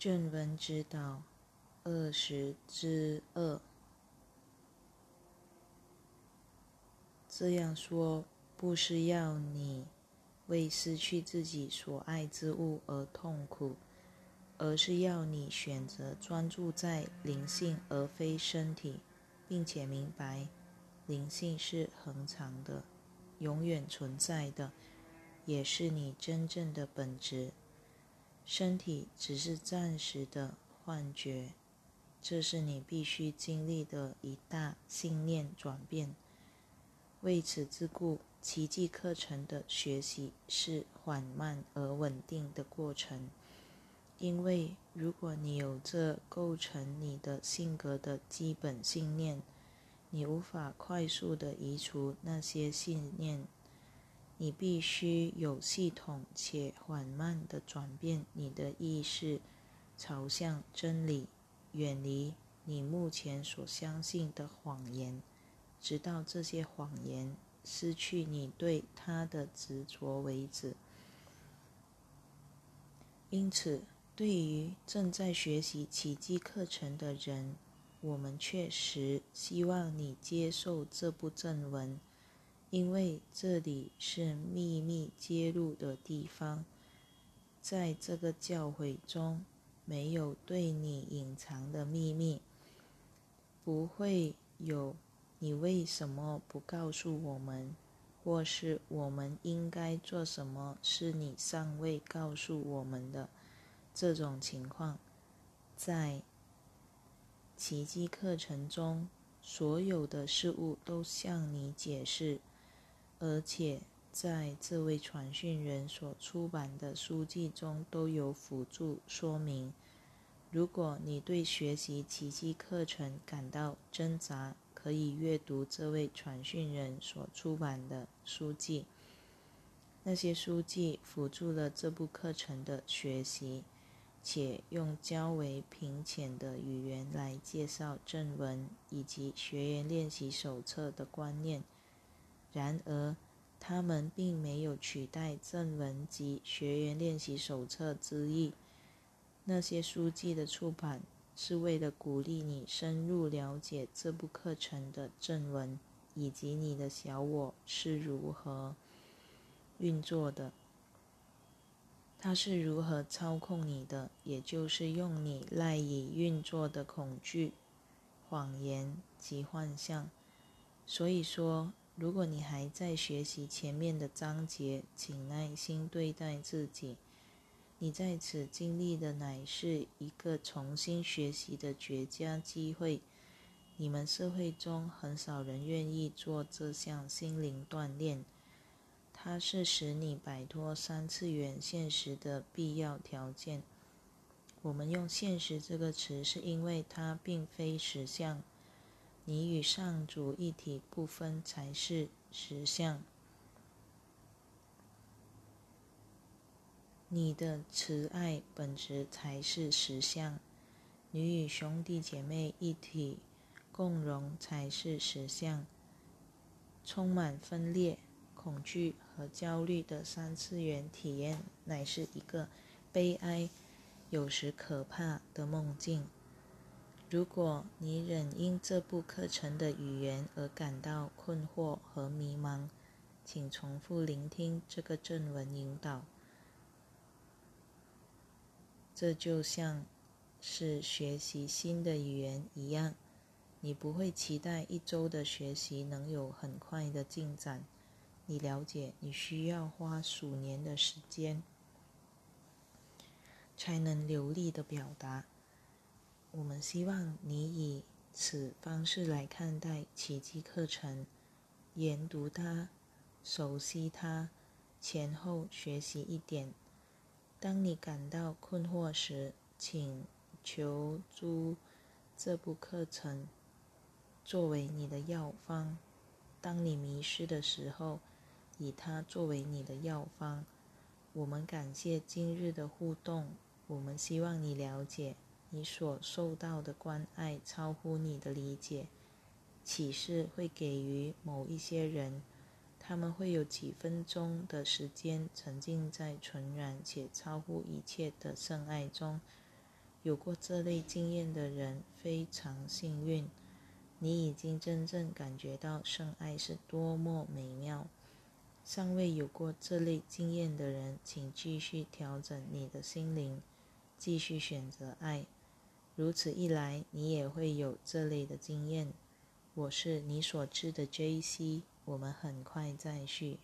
正文指导二十之二。这样说，不是要你为失去自己所爱之物而痛苦，而是要你选择专注在灵性而非身体，并且明白灵性是恒常的、永远存在的，也是你真正的本质。身体只是暂时的幻觉，这是你必须经历的一大信念转变。为此之故，奇迹课程的学习是缓慢而稳定的过程。因为如果你有这构成你的性格的基本信念，你无法快速的移除那些信念。你必须有系统且缓慢地转变你的意识，朝向真理，远离你目前所相信的谎言，直到这些谎言失去你对它的执着为止。因此，对于正在学习奇迹课程的人，我们确实希望你接受这部正文。因为这里是秘密揭露的地方，在这个教诲中，没有对你隐藏的秘密，不会有你为什么不告诉我们，或是我们应该做什么是你尚未告诉我们的这种情况。在奇迹课程中，所有的事物都向你解释。而且，在这位传讯人所出版的书籍中都有辅助说明。如果你对学习奇迹课程感到挣扎，可以阅读这位传讯人所出版的书籍。那些书籍辅助了这部课程的学习，且用较为平浅的语言来介绍正文以及学员练习手册的观念。然而，他们并没有取代正文及学员练习手册之意。那些书籍的出版是为了鼓励你深入了解这部课程的正文，以及你的小我是如何运作的。它是如何操控你的，也就是用你赖以运作的恐惧、谎言及幻象。所以说。如果你还在学习前面的章节，请耐心对待自己。你在此经历的乃是一个重新学习的绝佳机会。你们社会中很少人愿意做这项心灵锻炼，它是使你摆脱三次元现实的必要条件。我们用“现实”这个词，是因为它并非实相。你与上主一体不分才是实相，你的慈爱本质才是实相，你与兄弟姐妹一体共荣才是实相。充满分裂、恐惧和焦虑的三次元体验，乃是一个悲哀、有时可怕的梦境。如果你仍因这部课程的语言而感到困惑和迷茫，请重复聆听这个正文引导。这就像是学习新的语言一样，你不会期待一周的学习能有很快的进展。你了解，你需要花数年的时间才能流利的表达。我们希望你以此方式来看待奇迹课程，研读它，熟悉它，前后学习一点。当你感到困惑时，请求助这部课程作为你的药方。当你迷失的时候，以它作为你的药方。我们感谢今日的互动。我们希望你了解。你所受到的关爱超乎你的理解，启示会给予某一些人，他们会有几分钟的时间沉浸在纯然且超乎一切的圣爱中。有过这类经验的人非常幸运，你已经真正感觉到圣爱是多么美妙。尚未有过这类经验的人，请继续调整你的心灵，继续选择爱。如此一来，你也会有这类的经验。我是你所知的 J.C.，我们很快再续。